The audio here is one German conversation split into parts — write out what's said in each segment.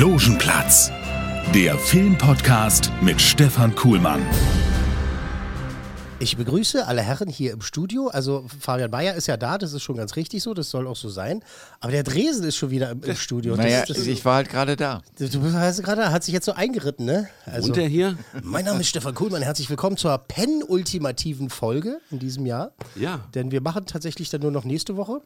Logenplatz, der Filmpodcast mit Stefan Kuhlmann. Ich begrüße alle Herren hier im Studio. Also Fabian Bayer ist ja da, das ist schon ganz richtig so, das soll auch so sein. Aber der Dresen ist schon wieder im, im Studio. Das Naja, ist- das, ich war halt gerade da. du du hast gerade, hat sich jetzt so eingeritten, ne? Also, Und der hier? mein Name ist Stefan Kuhlmann. Herzlich willkommen zur penultimativen Folge in diesem Jahr. Ja. Denn wir machen tatsächlich dann nur noch nächste Woche.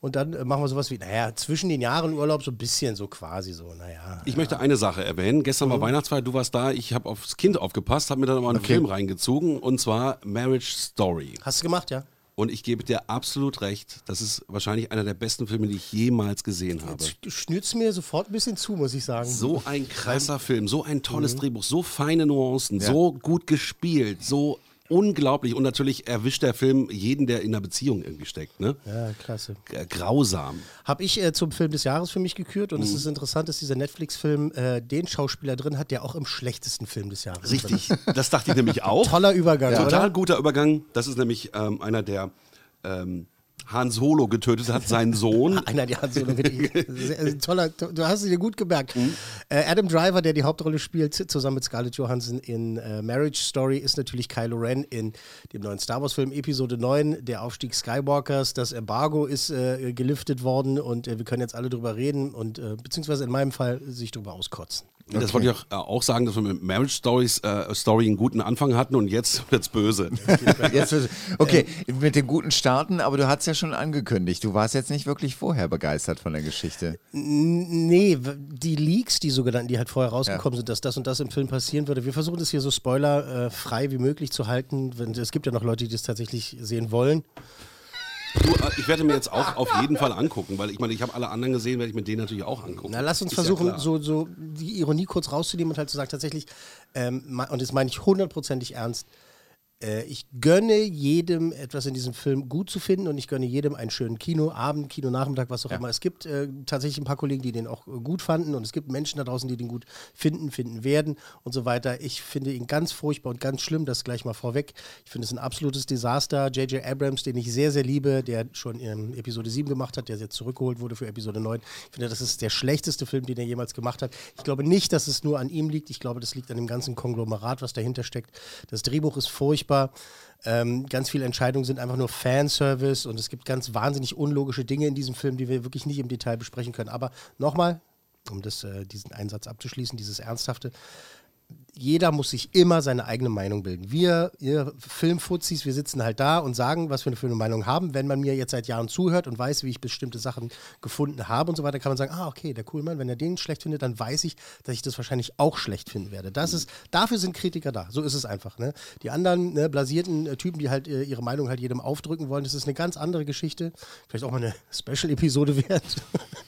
Und dann äh, machen wir sowas wie, naja, zwischen den Jahren Urlaub so ein bisschen so quasi so, naja. Ich möchte eine Sache erwähnen. Gestern war Weihnachtsfeier, du warst da, ich habe aufs Kind aufgepasst, habe mir dann mal einen Film reingezogen und zwar Marriage Story. Hast du gemacht, ja? Und ich gebe dir absolut recht, das ist wahrscheinlich einer der besten Filme, die ich jemals gesehen habe. Du schnürst mir sofort ein bisschen zu, muss ich sagen. So ein krasser Film, so ein tolles Drehbuch, so feine Nuancen, so gut gespielt, so unglaublich. Und natürlich erwischt der Film jeden, der in einer Beziehung irgendwie steckt. Ne? Ja, klasse. G- Grausam. Habe ich äh, zum Film des Jahres für mich gekürt Mhm. und es ist interessant, dass dieser Netflix-Film äh, den Schauspieler drin hat, der auch im schlechtesten Film des Jahres Richtig. Das dachte ich nämlich auch. Toller Übergang, Total oder? guter Übergang. Das ist nämlich ähm, einer, der ähm, Han Solo getötet hat, seinen Sohn. Einer der hat so eine wirklich toller, to- du hast es dir gut gemerkt. Mhm. Äh, Adam Driver, der die Hauptrolle spielt, zusammen mit Scarlett Johansson in äh, Marriage Story, ist natürlich Kylo Ren in dem neuen Star Wars-Film Episode 9, der Aufstieg Skywalkers. Das Embargo ist äh, geliftet worden und äh, wir können jetzt alle drüber reden und äh, beziehungsweise in meinem Fall sich drüber auskotzen. Das wollte ich auch, äh, auch sagen, dass wir mit Marriage Stories, äh, Story einen guten Anfang hatten und jetzt wird's böse. Jetzt, wird- okay, mit den guten Starten, aber du hast ja schon angekündigt, du warst jetzt nicht wirklich vorher begeistert von der Geschichte. Nee, die Leaks, die sogenannten, die halt vorher rausgekommen sind, dass das und das im Film passieren würde. Wir versuchen das hier so spoilerfrei wie möglich zu halten. Es gibt ja noch Leute, die das tatsächlich sehen wollen. Du, äh, ich werde mir jetzt auch auf jeden Fall angucken, weil ich meine, ich habe alle anderen gesehen, werde ich mir den natürlich auch angucken. Na, lass uns Ist ja versuchen, klar. so, so die Ironie kurz rauszunehmen und halt zu sagen, tatsächlich, ähm, und das meine ich hundertprozentig ernst, äh, ich gönne jedem etwas in diesem Film gut zu finden und ich gönne jedem einen schönen Kinoabend, Kinonachmittag, was auch immer. Es gibt äh, tatsächlich ein paar Kollegen, die den auch äh, gut fanden und es gibt Menschen da draußen, die den gut finden, finden werden und so weiter. Ich finde ihn ganz furchtbar und ganz schlimm, das gleich mal vorweg. Ich finde es ein absolutes Desaster. J.J. Abrams, den ich sehr, sehr liebe, der schon in Episode 7 gemacht hat, der jetzt zurückgeholt wurde für Episode 9. Ich finde, das ist der schlechteste Film, den er jemals gemacht hat. Ich glaube nicht, dass es nur an ihm liegt. Ich glaube, das liegt an dem ganzen Konglomerat, was dahinter steckt. Das Drehbuch ist furchtbar. Ähm, ganz viele Entscheidungen sind einfach nur Fanservice und es gibt ganz wahnsinnig unlogische Dinge in diesem Film, die wir wirklich nicht im Detail besprechen können. Aber nochmal, um das, äh, diesen Einsatz abzuschließen, dieses Ernsthafte, jeder muss sich immer seine eigene Meinung bilden. Wir, ihr Filmfuzis, wir sitzen halt da und sagen, was wir für eine Meinung haben. Wenn man mir jetzt seit Jahren zuhört und weiß, wie ich bestimmte Sachen gefunden habe und so weiter, kann man sagen, ah, okay, der Coolmann, wenn er den schlecht findet, dann weiß ich, dass ich das wahrscheinlich auch schlecht finden werde. Das ist, dafür sind Kritiker da. So ist es einfach. Ne? Die anderen ne, blasierten äh, Typen, die halt äh, ihre Meinung halt jedem aufdrücken wollen, das ist eine ganz andere Geschichte. Vielleicht auch mal eine Special-Episode wert,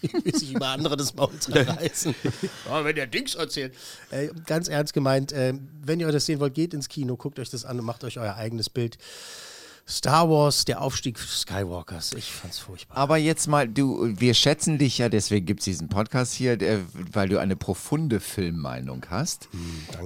wie sich über andere das Maul zerreißen. oh, wenn der Dings erzählt. Äh, ganz ernst gemeint, äh, wenn ihr das sehen wollt, geht ins Kino, guckt euch das an und macht euch euer eigenes Bild. Star Wars, der Aufstieg Skywalkers. Ich fand's furchtbar. Aber jetzt mal, du, wir schätzen dich ja, deswegen gibt es diesen Podcast hier, der, weil du eine profunde Filmmeinung hast.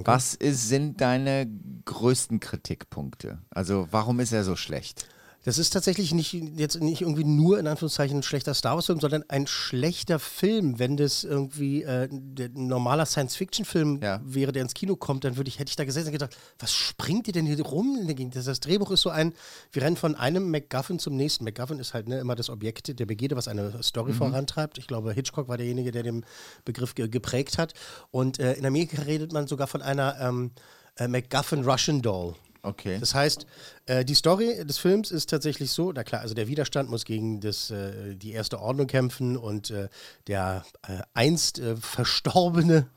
Was ist, sind deine größten Kritikpunkte? Also warum ist er so schlecht? Das ist tatsächlich nicht jetzt nicht irgendwie nur in Anführungszeichen ein schlechter Star Wars-Film, sondern ein schlechter Film. Wenn das irgendwie äh, ein normaler Science-Fiction-Film Ja. wäre, der ins Kino kommt, dann würde ich, hätte ich da gesessen und gedacht, was springt ihr denn hier rum? Das, das Drehbuch ist so ein, wir rennen von einem MacGuffin zum nächsten. MacGuffin ist halt ne, immer das Objekt der Begierde, was eine Story vorantreibt. Ich glaube, Hitchcock war derjenige, der den Begriff ge geprägt hat. Und äh, in Amerika redet man sogar von einer ähm, äh, MacGuffin Russian Doll. Okay. Das heißt, äh, die Story des Films ist tatsächlich so, na klar, also der Widerstand muss gegen das, äh, die erste Ordnung kämpfen und äh, der äh, einst äh, verstorbene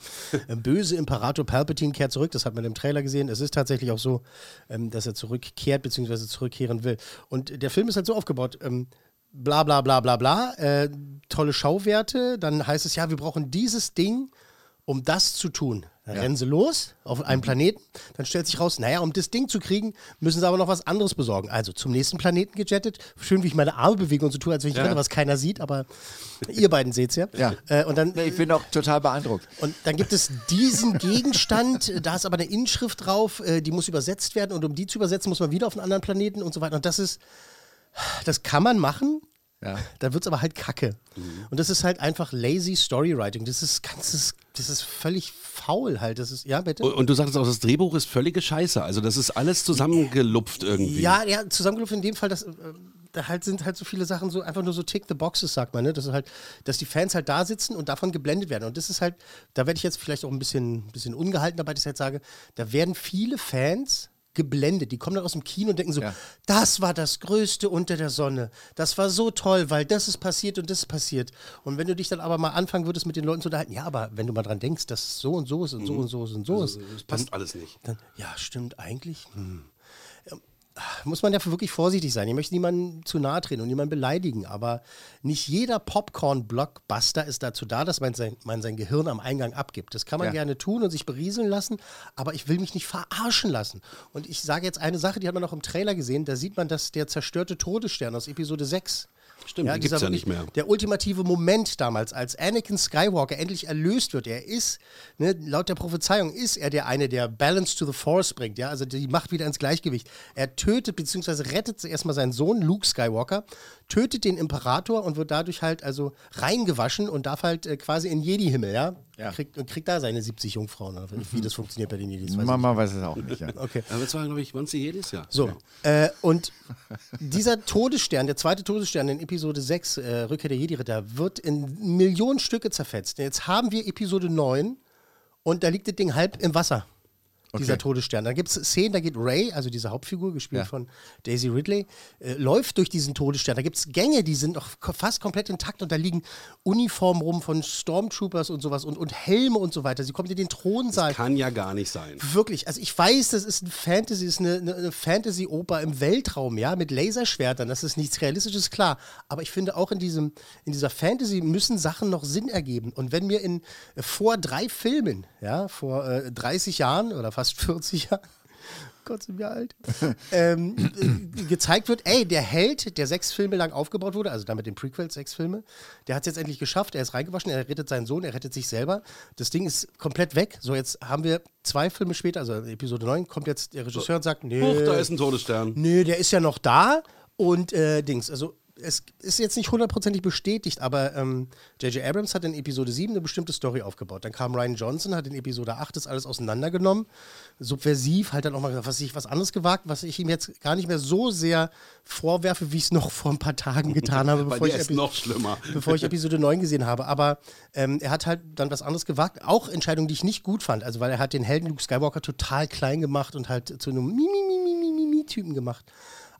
äh, böse Imperator Palpatine kehrt zurück. Das hat man im Trailer gesehen. Es ist tatsächlich auch so, ähm, dass er zurückkehrt bzw. zurückkehren will. Und der Film ist halt so aufgebaut. Ähm, bla bla bla bla bla, tolle Schauwerte, dann heißt es ja, wir brauchen dieses Ding, um das zu tun. Dann rennen sie los auf einem Planeten, dann stellt sich raus, naja, um das Ding zu kriegen, müssen sie aber noch was anderes besorgen. Also zum nächsten Planeten gejettet, schön wie ich meine Arme bewege und so tue, als wenn ich renne, was keiner sieht, aber ihr beiden seht's ja. Ja. Äh, und dann Ich bin auch total beeindruckt. und dann gibt es diesen Gegenstand, da ist aber eine Inschrift drauf, äh, die muss übersetzt werden und um die zu übersetzen, muss man wieder auf einen anderen Planeten und so weiter. Und das ist, das kann man machen, Ja. da wird es aber halt kacke. Und das ist halt einfach lazy Storywriting. Das ist ganzes, das ist völlig faul halt. Das ist, ja, bitte? Und, und du sagtest auch, das Drehbuch ist völlige Scheiße. Also das ist alles zusammengelupft irgendwie. Ja, ja, zusammengelaufen in dem Fall, dass äh, da halt sind halt so viele Sachen so einfach nur so tick the boxes, sagt man, ne? Das ist halt, dass die Fans halt da sitzen und davon geblendet werden. Und das ist halt, da werde ich jetzt vielleicht auch ein bisschen, bisschen ungehalten dabei, dass ich jetzt sage, da werden viele Fans geblendet. Die kommen dann aus dem Kino und denken so, Ja. das war das Größte unter der Sonne. Das war so toll, weil das ist passiert und das ist passiert. Und wenn du dich dann aber mal anfangen würdest, mit den Leuten zu unterhalten, ja, aber wenn du mal dran denkst, dass es so und so ist und so und so ist und so ist, Das passt alles nicht. dann, ja, stimmt eigentlich. Hm. Muss man ja wirklich vorsichtig sein. Ich möchte niemanden zu nahe treten und niemanden beleidigen, aber nicht jeder Popcorn-Blockbuster ist dazu da, dass man sein, man sein Gehirn am Eingang abgibt. Das kann man Ja. gerne tun und sich berieseln lassen, aber ich will mich nicht verarschen lassen. Und ich sage jetzt eine Sache, die hat man auch im Trailer gesehen, da sieht man, dass der zerstörte Todesstern aus Episode 6 Stimmt, den gibt's dieser ja nicht mehr. Der ultimative Moment damals, als Anakin Skywalker endlich erlöst wird, er ist, ne, laut der Prophezeiung, ist er der eine, der Balance to the Force bringt, ja, also die Macht wieder ins Gleichgewicht. Er tötet bzw. rettet erstmal seinen Sohn Luke Skywalker, tötet den Imperator und wird dadurch halt also reingewaschen und darf halt äh, quasi in Jedi-Himmel, ja, Ja. Kriegt, und kriegt da seine 70 Jungfrauen. Wie das funktioniert bei den Jedis, weiß ich Mama weiß es auch nicht. Ja. Okay. Aber das war, glaube ich, wann sie jedes Jahr. So, äh, und dieser Todesstern, der zweite Todesstern in Episode 6, äh, Rückkehr der Jedi-Ritter, wird in Millionen Stücke zerfetzt. Jetzt haben wir Episode 9 und da liegt das Ding halb im Wasser, dieser Okay. Todesstern. Da gibt es Szenen, da geht Ray, also diese Hauptfigur, gespielt Ja. von Daisy Ridley, äh, läuft durch diesen Todesstern. Da gibt es Gänge, die sind noch fast komplett intakt und da liegen Uniformen rum von Stormtroopers und sowas und, und Helme und so weiter. Sie kommt in den Thronsaal. Kann ja gar nicht sein. Wirklich, also ich weiß, das ist ein Fantasy, ist eine, eine, eine Fantasy-Oper im Weltraum, ja, mit Laserschwertern, das ist nichts Realistisches, klar. Aber ich finde auch in diesem, in dieser Fantasy müssen Sachen noch Sinn ergeben. Und wenn mir in äh, vor drei Filmen, ja, vor äh, 30 Jahren oder fast 40 Jahren, Gott sind wir alt, ähm, äh, gezeigt wird, ey, der Held, der sechs Filme lang aufgebaut wurde, also damit den Prequels, sechs Filme, der hat es jetzt endlich geschafft, er ist reingewaschen, er rettet seinen Sohn, er rettet sich selber. Das Ding ist komplett weg. So, jetzt haben wir zwei Filme später, also Episode 9, kommt jetzt der Regisseur und sagt, nee, Huch, da ist ein Todesstern. nee, der ist ja noch da und äh, Dings, also es ist jetzt nicht hundertprozentig bestätigt, aber ähm, J.J. Abrams hat in Episode 7 eine bestimmte Story aufgebaut. Dann kam Ryan Johnson, hat in Episode 8 das alles auseinandergenommen, subversiv, halt dann auch mal was ich was anderes gewagt, was ich ihm jetzt gar nicht mehr so sehr vorwerfe, wie ich es noch vor ein paar Tagen getan habe, bevor ich, ist Epi- noch schlimmer. bevor ich Episode 9 gesehen habe. Aber ähm, er hat halt dann was anderes gewagt, auch Entscheidungen, die ich nicht gut fand. Also weil er hat den Helden Luke Skywalker total klein gemacht und halt zu einem Mimi-Mimi-Mimi-Typen gemacht.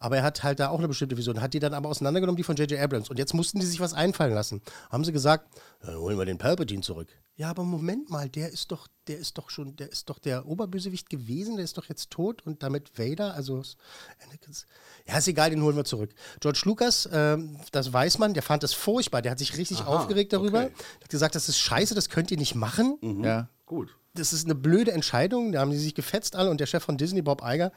Aber er hat halt da auch eine bestimmte Vision, hat die dann aber auseinandergenommen, die von J.J. Abrams. Und jetzt mussten die sich was einfallen lassen. Haben sie gesagt, "Ja, dann holen wir den Palpatine zurück. Ja, aber Moment mal, der ist doch, der ist doch schon, der ist doch der Oberbösewicht gewesen, der ist doch jetzt tot und damit Vader, also Anakins. Ja, ist egal, den holen wir zurück. George Lucas, ähm, das weiß man, der fand das furchtbar, der hat sich richtig aufgeregt darüber. okay. Hat gesagt, das ist scheiße, das könnt ihr nicht machen Ja. Gut. das ist eine blöde Entscheidung. Da haben die sich gefetzt alle und der Chef von Disney, Bob Iger, hat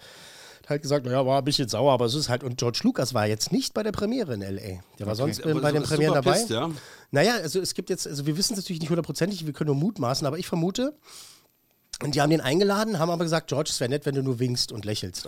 halt gesagt, naja, war ein bisschen sauer, aber es ist halt. Und George Lucas war jetzt nicht bei der Premiere in L.A. Der war sonst wurde bei den Premieren dabei. pisst, ja? Naja, also es gibt jetzt, also wir wissen es natürlich nicht hundertprozentig, wir können nur mutmaßen, aber ich vermute, und die haben den eingeladen, haben aber gesagt, George, es wäre nett, wenn du nur winkst und lächelst.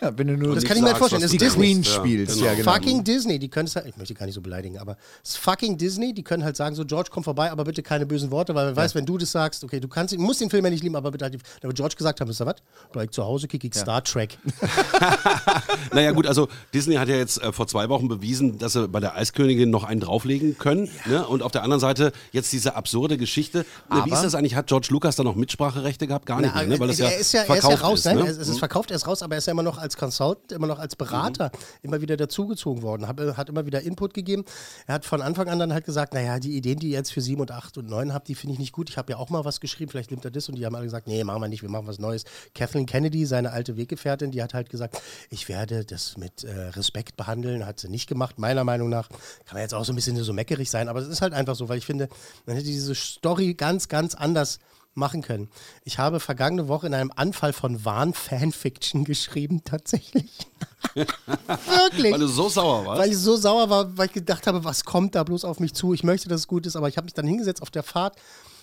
Ja, wenn du nur Das nicht kann ich mir halt sagst, vorstellen. Das ist Disney. Queen Ja, spielst. genau. Ja, genau. Fucking Disney, die können es halt, ich möchte gar nicht so beleidigen, aber es ist fucking Disney, die können halt sagen, so George, komm vorbei, aber bitte keine bösen Worte, weil man weiß, wenn du das sagst, okay, du kannst, ihn- musst den Film ja nicht lieben, aber bitte halt, die- da wird George gesagt haben, wisst ihr was? Bleib zu Hause, kick ich Star Trek. Naja gut, also Disney hat ja jetzt äh, vor zwei Wochen bewiesen, dass sie bei der Eiskönigin noch einen drauflegen können. Ne? Und auf der anderen Seite jetzt diese absurde Geschichte. Ne, wie Aber- ist das eigentlich? Hat George Lucas da noch Mitspracherechte gehabt? Gar nicht mehr, ne? weil er ja ist ja, er ist ja raus, ist. nein, ne? es ist verkauft, er ist raus, aber er ist ja immer noch als Consultant, immer noch als Berater immer wieder dazugezogen worden, hat, hat immer wieder Input gegeben. Er hat von Anfang an dann halt gesagt, naja, die Ideen, die ihr jetzt für 7 und 8 und 9 habt, die finde ich nicht gut. Ich habe ja auch mal was geschrieben, vielleicht nimmt er das und die haben alle gesagt, nee, machen wir nicht, wir machen was Neues. Kathleen Kennedy, seine alte Weggefährtin, die hat halt gesagt, ich werde das mit äh, Respekt behandeln, hat sie nicht gemacht, meiner Meinung nach. Kann man jetzt auch so ein bisschen so meckerig sein, aber es ist halt einfach so, weil ich finde, man hätte diese Story ganz, ganz anders machen können. Ich habe vergangene Woche in einem Anfall von Wahn-Fanfiction geschrieben, tatsächlich. Wirklich. Weil du so sauer warst. Weil ich so sauer war, weil ich gedacht habe, was kommt da bloß auf mich zu? Ich möchte, dass es gut ist, aber ich habe mich dann hingesetzt auf der Fahrt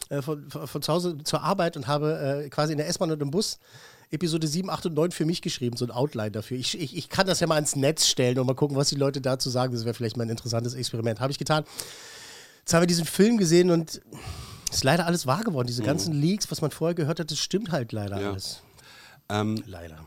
äh, von, von, zu Hause zur Arbeit und habe äh, quasi in der S-Bahn und im Bus Episode 7, 8 und 9 für mich geschrieben, so ein Outline dafür. Ich, ich, ich kann das ja mal ins Netz stellen und mal gucken, was die Leute dazu sagen. Das wäre vielleicht mal ein interessantes Experiment. Habe ich getan. Jetzt haben wir diesen Film gesehen und ist leider alles wahr geworden. Diese ganzen Leaks, was man vorher gehört hat, das stimmt halt leider Ja. alles. Ähm, Leider.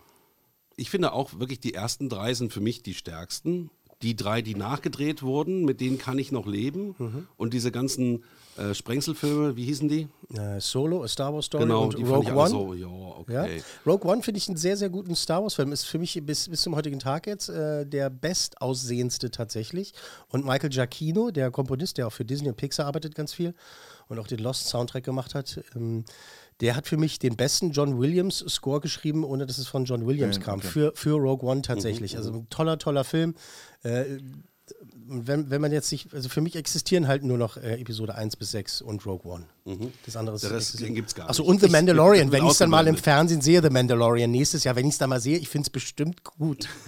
ich finde auch wirklich, die ersten drei sind für mich die stärksten. Die drei, die nachgedreht wurden, mit denen kann ich noch leben. Mhm. Und diese ganzen äh, Sprengselfilme, wie hießen die? Äh, Solo, A Star Wars Story Genau, und die Rogue One. so, ja, Ja. okay. Rogue One finde ich einen sehr, sehr guten Star Wars-Film. Ist für mich bis, bis zum heutigen Tag jetzt äh, der bestaussehendste tatsächlich. Und Michael Giacchino, der Komponist, der auch für Disney und Pixar arbeitet ganz viel und auch den Lost-Soundtrack gemacht hat, ähm, der hat für mich den besten John Williams-Score geschrieben, ohne dass es von John Williams kam. Für, für Rogue One tatsächlich. Also ein toller, toller Film. Äh, wenn, wenn man jetzt sich, also für mich existieren halt nur noch äh, Episode 1 bis 6 und Rogue One. Das andere ist den gibt's gar Achso, nicht. und The Ich- Mandalorian, wird wenn ich es dann mal im. Fernsehen sehe, The Mandalorian nächstes Jahr, wenn ich es dann mal sehe, ich finde es bestimmt gut.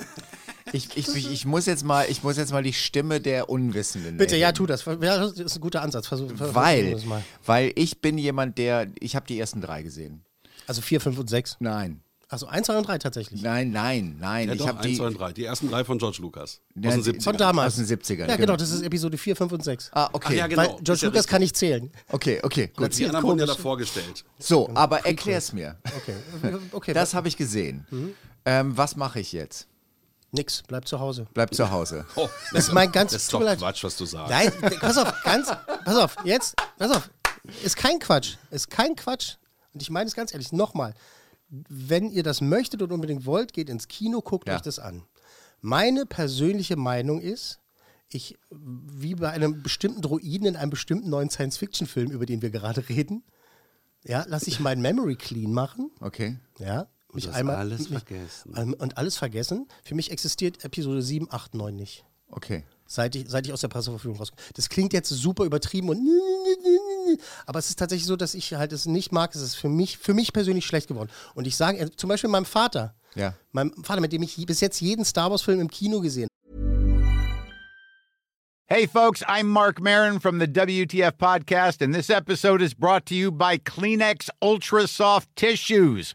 Ich, ich, ich, ich, muss jetzt mal, ich muss jetzt mal die Stimme der Unwissenden Bitte, ja, erheben. tu das. Ja, das ist ein guter Ansatz. Versuch, versuchen wir Weil, das mal. weil ich bin jemand, der, ich habe die ersten drei gesehen. Also 4, 5 und 6. Nein, Also 1, 2 und 3 tatsächlich. nein, nein, nein. Ja, ich habe 1, die 2 und 3. Die ersten drei von George Lucas. Ja, aus den die- 70ern. Von damals. aus den 70ern. Ja, genau, das ist Episode 4, 5 und 6. Ah, okay. Ach ja, genau. Weil George ist ja Lucas richtig. kann nicht zählen. Okay, okay, gut. Die anderen wurden ja komisch. davor gestellt. So, aber erklär's mir. Okay, okay. Das habe ich gesehen. Ähm, was mache ich jetzt? Nix, bleib zu Hause. Bleib zu Hause. Oh, Das ist mein ganz das ist doch. Quatsch, was du sagst. Nein, pass auf, ganz, pass auf, jetzt, pass auf. Ist kein Quatsch. Ist kein Quatsch. Und ich meine es ganz ehrlich, nochmal. Wenn ihr das möchtet und unbedingt wollt, geht ins Kino, guckt Ja. euch das an. Meine persönliche Meinung ist, ich, wie bei einem bestimmten Droiden in einem bestimmten neuen Science-Fiction-Film, über den wir gerade reden, ja, lasse ich mein Memory clean machen. Okay. Ja, mich hast einmal. alles mich, vergessen. ähm, Und alles vergessen. Für mich existiert Episode 7, 8, 9 nicht. Okay. Seit ich, seit ich aus der Presseverfügung rauskomme. Das klingt jetzt super übertrieben und aber es ist tatsächlich so, dass ich halt es nicht mag. Es ist für mich, für mich persönlich schlecht geworden. Und ich sage, äh, zum Beispiel meinem Vater, Ja. meinem Vater, mit dem ich bis jetzt jeden Star Wars-Film im Kino gesehen Hey, folks, I'm Mark Marin from the WTF Podcast, and this episode is brought to you by Kleenex Ultra Soft Tissues,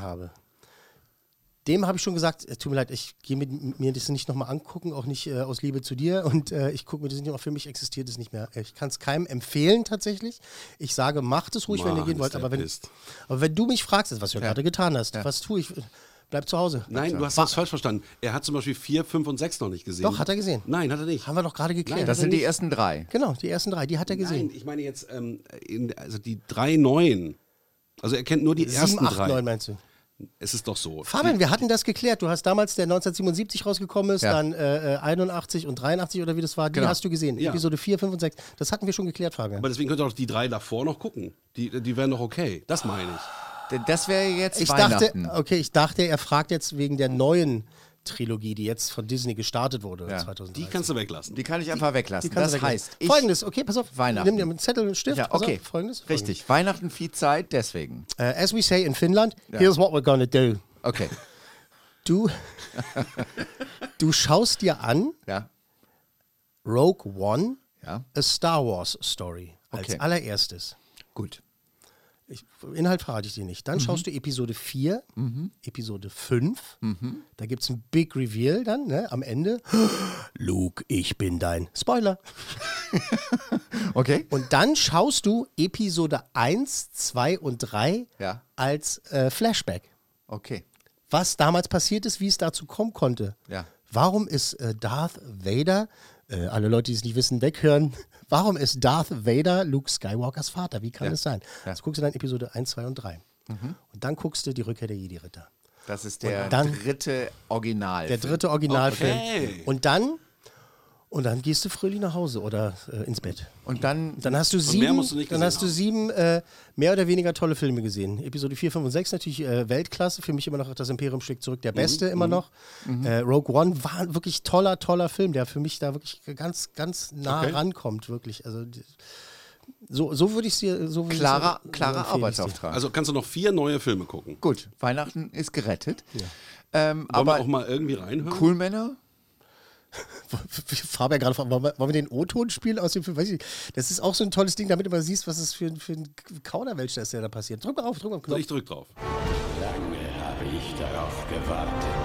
Habe. Dem habe ich schon gesagt, es tut mir leid, ich gehe mit mir das nicht nochmal angucken, auch nicht äh, aus Liebe zu dir. Und äh, ich gucke mir das nicht noch, für mich existiert es nicht mehr. Ich kann es keinem empfehlen tatsächlich. Ich sage, macht es ruhig, wenn ihr Mann, gehen wollt. Aber wenn, aber wenn du mich fragst, was du gerade getan hast, was tue ich? Bleib zu Hause. Nein, du hast das falsch verstanden. Er hat zum Beispiel 4, 5 und 6 noch nicht gesehen. Doch, hat er gesehen. Nein, hat er nicht. Haben wir doch gerade geklärt. Das Hat er sind die ersten drei. Genau, die ersten drei, die hat er gesehen. Nein, ich meine jetzt ähm, in, also die drei neuen. Also er kennt nur die ersten 7, 8, drei. 9 meinst du? Es ist doch so. Fabian, wir hatten das geklärt. Du hast damals, der 1977 rausgekommen ist, Ja. dann äh, äh, 81 und 83 oder wie das war, die Genau. hast du gesehen. Ja. Episode 4, 5 und 6. Das hatten wir schon geklärt, Fabian. Aber deswegen könnt ihr doch die drei davor noch gucken. Die, die wären doch okay. Das meine ich. Das wäre jetzt Ich dachte, Weihnachten. okay, ich dachte, er fragt jetzt wegen der neuen Trilogie, die jetzt von Disney gestartet wurde Ja. 2013. Die kannst du weglassen. Die kann ich einfach weglassen. Das weglassen. heißt, ich, Folgendes, okay, pass auf. Weihnachten. Nimm dir einen Zettel und Stift. ja, okay, Auf, folgendes. richtig. Weihnachten viel Zeit, deswegen. Folgendes. Äh, as we say in Finnland, here's what we're gonna do. Okay, Du, du schaust dir an ja, Rogue One, ja, a Star Wars Story. Als Okay. allererstes. gut. Ich, Inhalt verrate ich dir nicht. Dann schaust du Episode 4, Episode 5. Da gibt es ein Big Reveal dann ne, am Ende. Luke, ich bin dein Spoiler. Okay. Und dann schaust du Episode 1, 2 und 3 Ja. als äh, Flashback. Okay. Was damals passiert ist, wie es dazu kommen konnte. Ja. Warum ist äh, Darth Vader, äh, alle Leute, die es nicht wissen, weghören, warum ist Darth Vader Luke Skywalkers Vater? Wie kann Ja. das sein? Ja. Jetzt guckst du dann Episode 1, 2 und 3. Und dann guckst du die Rückkehr der Jedi-Ritter. Das ist der dann- dritte Original. Der dritte Originalfilm. Okay. Und dann, und dann gehst du fröhlich nach Hause oder äh, ins Bett. Und dann, Dann hast du mehr sieben, musst du nicht dann hast du sieben äh, mehr oder weniger tolle Filme gesehen. Episode 4, 5 und 6 natürlich äh, Weltklasse. Für mich immer noch das Imperium schlägt zurück, der beste immer noch. Äh, Rogue One war ein wirklich toller, toller Film, der für mich da wirklich ganz, ganz nah Okay. rankommt, wirklich. Also so, so würde ich es dir so würde ich's- klarer, so klarer. Arbeitsauftrag. Also kannst du noch vier neue Filme gucken. Gut, Weihnachten ist gerettet. Ähm, Wollen wir aber auch mal irgendwie reinhören? Cool Männer? Fabian gerade fragt, wollen wir, wollen wir den O-Ton spielen aus dem Film? Weiß ich nicht. Das ist auch so ein tolles Ding, damit du mal siehst, was es für, ein- für ein Kauderwelsch ist, der da passiert. Drück mal auf, drück mal auf den Knopf. Ich drück drauf. Lange habe ich darauf gewartet.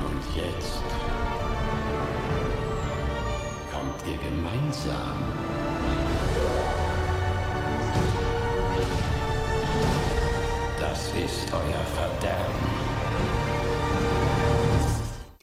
Und jetzt kommt ihr gemeinsam. Das ist euer Verderben.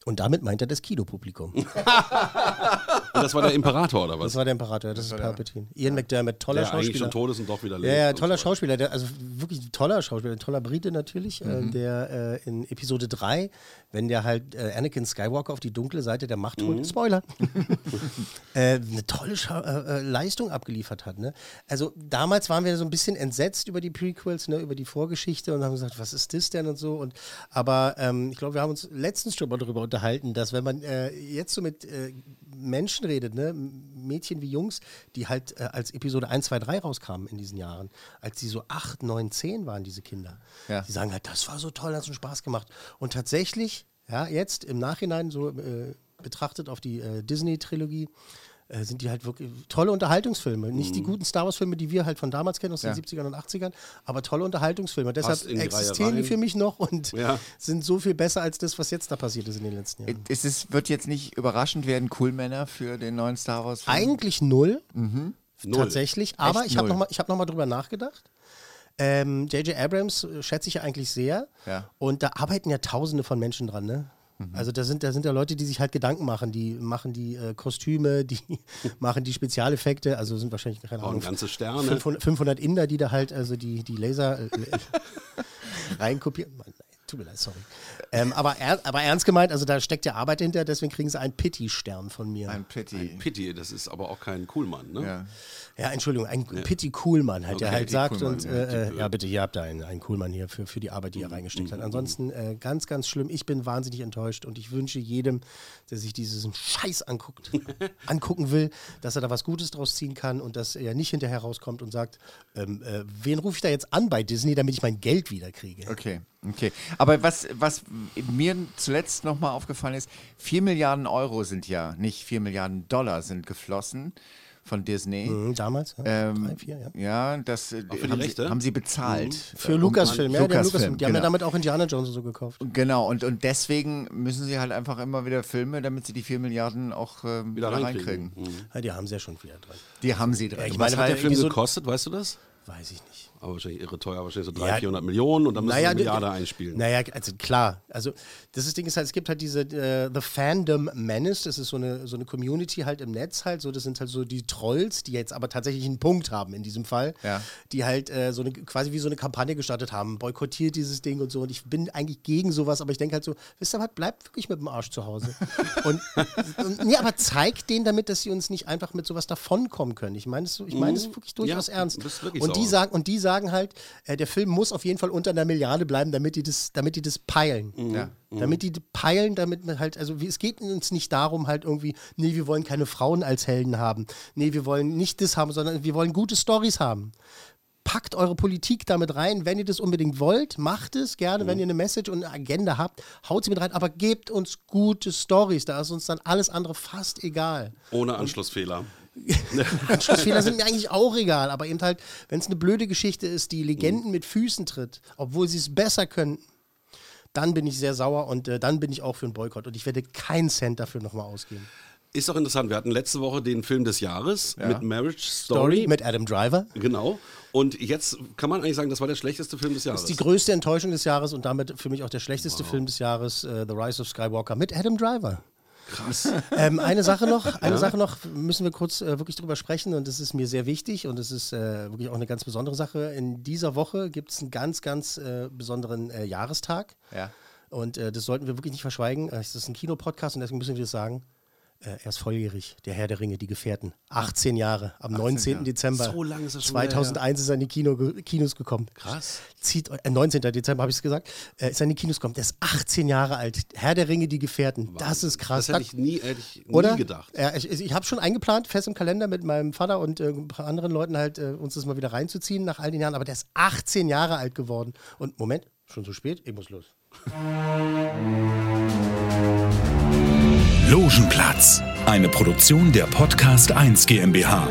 Und damit meint er das Kinopublikum. Und das war der Imperator oder was? Das war der Imperator, das ist Palpatine. Ian McDermott, toller der eigentlich Schauspieler. schon tot ist und doch wieder lebt. Ja, ja, toller so. Schauspieler, der, also wirklich ein toller Schauspieler, ein toller Brite natürlich, Mhm. äh, der äh, in Episode 3, wenn der halt äh, Anakin Skywalker auf die dunkle Seite der Macht Mhm. holt, Spoiler, äh, eine tolle Schau äh, äh, Leistung abgeliefert hat. Ne? Also damals waren wir so ein bisschen entsetzt über die Prequels, ne, über die Vorgeschichte und haben gesagt, was ist das denn und so. Und, aber ähm, ich glaube, wir haben uns letztens schon mal darüber unterhalten, dass wenn man äh, jetzt so mit äh, Menschen redet, ne, Mädchen wie Jungs, die halt äh, als Episode 1, 2, 3 rauskamen in diesen Jahren, als sie so 8, 9, 10 waren, diese Kinder, Ja. die sagen halt, das war so toll, hat so Spaß gemacht. Und tatsächlich, ja, jetzt im Nachhinein so äh, betrachtet auf die äh, Disney-Trilogie, äh, sind die halt wirklich tolle Unterhaltungsfilme. Nicht die guten Star Wars-Filme, die wir halt von damals kennen, aus Ja. den 70ern und 80ern, aber tolle Unterhaltungsfilme. Deshalb die existieren die für mich noch und Ja. sind so viel besser als das, was jetzt da passiert ist in den letzten Jahren. Es ist, wird jetzt nicht überraschend werden, Cool Männer für den neuen Star Wars Film? Eigentlich null, Null. tatsächlich. Aber Echt ich habe null. noch, mal- ich hab noch mal drüber nachgedacht. Ähm, J.J. Abrams äh, schätze ich ja eigentlich sehr. Ja. Und da arbeiten ja Tausende von Menschen dran, ne? Mhm. Also da sind, da sind ja Leute, die sich halt Gedanken machen, die machen die äh, Kostüme, die machen die Spezialeffekte, also sind wahrscheinlich keine Bauen Ahnung, ganze Sterne. 500, 500 Inder, die da halt also die, die Laser äh, reinkopieren. Tut mir leid, sorry. Ähm, aber, er, aber ernst gemeint, also da steckt ja Arbeit hinter, deswegen kriegen sie einen Pity-Stern von mir. Ein Pretty. Pitti, das ist aber auch kein Coolmann, ne? Ja. Ja, Entschuldigung, ein Pity Coolmann halt, der Okay, halt Pity sagt Coolmann, und ja, äh, äh, ja bitte, ihr habt da einen, einen Coolmann hier für, für die Arbeit, die er reingesteckt hat. Ansonsten äh, ganz, ganz schlimm. Ich bin wahnsinnig enttäuscht und ich wünsche jedem, der sich diesen Scheiß anguckt, angucken will, dass er da was Gutes draus ziehen kann und dass er nicht hinterher rauskommt und sagt, ähm, äh, wen rufe ich da jetzt an bei Disney, damit ich mein Geld wieder kriege. Okay, okay. Aber was, was mir zuletzt nochmal aufgefallen ist, 4 Milliarden Euro sind ja, nicht 4 Milliarden Dollar sind geflossen von Disney. Mhm, damals, ja. Ähm, drei, vier, ja. ja, das äh, haben, sie, haben sie bezahlt. Für Äh, Lucasfilm, ja, die haben, Lucasfilm, die haben ja genau. damit auch Indiana Jones und so gekauft. Genau, und, und deswegen müssen sie halt einfach immer wieder Filme, damit sie die 4 Milliarden auch ähm, wieder, Wieder reinkriegen. Mhm. Ja, die haben sie ja schon wieder drin. Die haben sie drin. Ja, ich Was meine, hat weil der Film so- gekostet, weißt du das? Weiß ich nicht. Aber wahrscheinlich irre teuer, wahrscheinlich so 300, Ja, 400 Millionen und dann müssen Naja, eine Milliarde d- einspielen. Naja, also klar. Also das ist, Ding ist halt, es gibt halt diese äh, The Fandom Menace, das ist so eine, so eine Community halt im Netz halt, so das sind halt so die Trolls, die jetzt aber tatsächlich einen Punkt haben in diesem Fall, Ja. die halt äh, so eine, quasi wie so eine Kampagne gestartet haben, boykottiert dieses Ding und so und ich bin eigentlich gegen sowas, aber ich denke halt so, wisst ihr was, bleibt wirklich mit dem Arsch zu Hause. und, und nee, aber zeigt denen damit, dass sie uns nicht einfach mit sowas davonkommen können. Ich meine es so, ich meine es wirklich durchaus Ja, ernst. das ist wirklich und so. die sagen, und die sagen halt, äh, der Film muss auf jeden Fall unter einer Milliarde bleiben, damit die das, damit die das peilen. Ja. Damit die peilen, damit man halt, also wie, es geht uns nicht darum, halt irgendwie, nee, wir wollen keine Frauen als Helden haben. Nee, wir wollen nicht das haben, sondern wir wollen gute Stories haben. Packt eure Politik damit rein, wenn ihr das unbedingt wollt, macht es gerne, wenn ihr eine Message und eine Agenda habt, haut sie mit rein, aber gebt uns gute Stories, da ist uns dann alles andere fast egal. Ohne Anschlussfehler. Anschlussfehler sind mir eigentlich auch egal, aber eben halt, wenn es eine blöde Geschichte ist, die Legenden mit Füßen tritt, obwohl sie es besser könnten, dann bin ich sehr sauer und äh, dann bin ich auch für einen Boykott und ich werde keinen Cent dafür nochmal ausgeben. Ist doch interessant. Wir hatten letzte Woche den Film des Jahres Ja. mit Marriage Story. Story mit Adam Driver. Genau. Und jetzt kann man eigentlich sagen, das war der schlechteste Film des Jahres. Das ist die größte Enttäuschung des Jahres und damit für mich auch der schlechteste Film des Jahres, äh, The Rise of Skywalker mit Adam Driver. Krass. Ähm, eine Sache noch, eine Sache noch, müssen wir kurz äh, wirklich drüber sprechen und das ist mir sehr wichtig und es ist äh, wirklich auch eine ganz besondere Sache. In dieser Woche gibt es einen ganz, ganz äh, besonderen äh, Jahrestag Ja. und äh, das sollten wir wirklich nicht verschweigen. Äh, Es ist ein Kinopodcast und deswegen müssen wir das sagen. Äh, er ist volljährig, der Herr der Ringe, die Gefährten. 18 Jahre, am 19. Jahre. Dezember. So lange ist das schon wieder 2001 ist er in die Kino, Kinos gekommen. Krass. Zieht, äh, 19. Dezember habe ich es gesagt, äh, ist er in die Kinos gekommen. Der ist 18 Jahre alt. Herr der Ringe, die Gefährten. Das ist krass. Das hätte ich nie, hätte ich nie oder? gedacht. Ja, ich ich habe schon eingeplant, fest im Kalender mit meinem Vater und äh, ein paar anderen Leuten halt, äh, uns das mal wieder reinzuziehen nach all den Jahren. Aber der ist 18 Jahre alt geworden. Und Moment, schon so spät? Ich muss los. Logenplatz, eine Produktion der Podcast 1 GmbH.